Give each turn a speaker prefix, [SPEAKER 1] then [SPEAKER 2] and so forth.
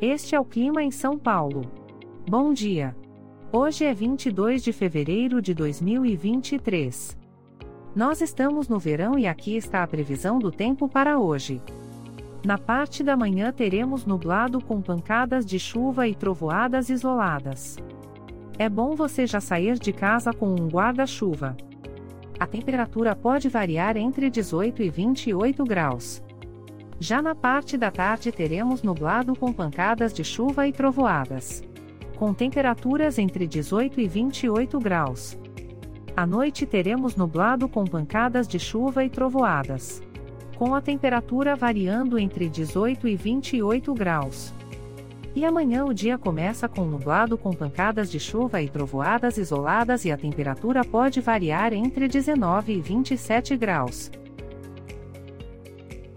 [SPEAKER 1] Este é o clima em São Paulo. Bom dia. Hoje é 22 de fevereiro de 2023. Nós estamos no verão e aqui está a previsão do tempo para hoje. Na parte da manhã teremos nublado com pancadas de chuva e trovoadas isoladas. É bom você já sair de casa com um guarda-chuva. A temperatura pode variar entre 18 e 28 graus. Já na parte da tarde teremos nublado com pancadas de chuva e trovoadas. Com temperaturas entre 18 e 28 graus. À noite teremos nublado com pancadas de chuva e trovoadas. Com a temperatura variando entre 18 e 28 graus. E amanhã o dia começa com nublado com pancadas de chuva e trovoadas isoladas e a temperatura pode variar entre 19 e 27 graus.